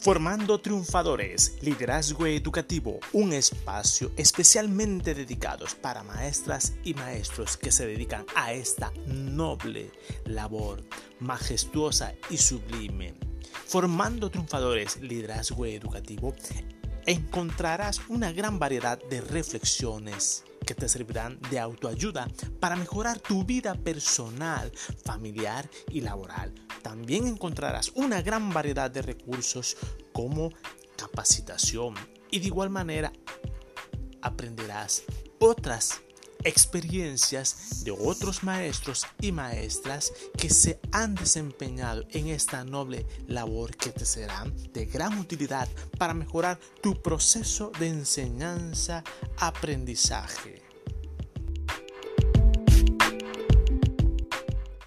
Formando Triunfadores, Liderazgo Educativo, un espacio especialmente dedicado para maestras y maestros que se dedican a esta noble labor, majestuosa y sublime. Formando Triunfadores, Liderazgo Educativo, encontrarás una gran variedad de reflexiones que te servirán de autoayuda para mejorar tu vida personal, familiar y laboral. También encontrarás una gran variedad de recursos como capacitación y de igual manera aprenderás otras experiencias de otros maestros y maestras que se han desempeñado en esta noble labor que te serán de gran utilidad para mejorar tu proceso de enseñanza-aprendizaje.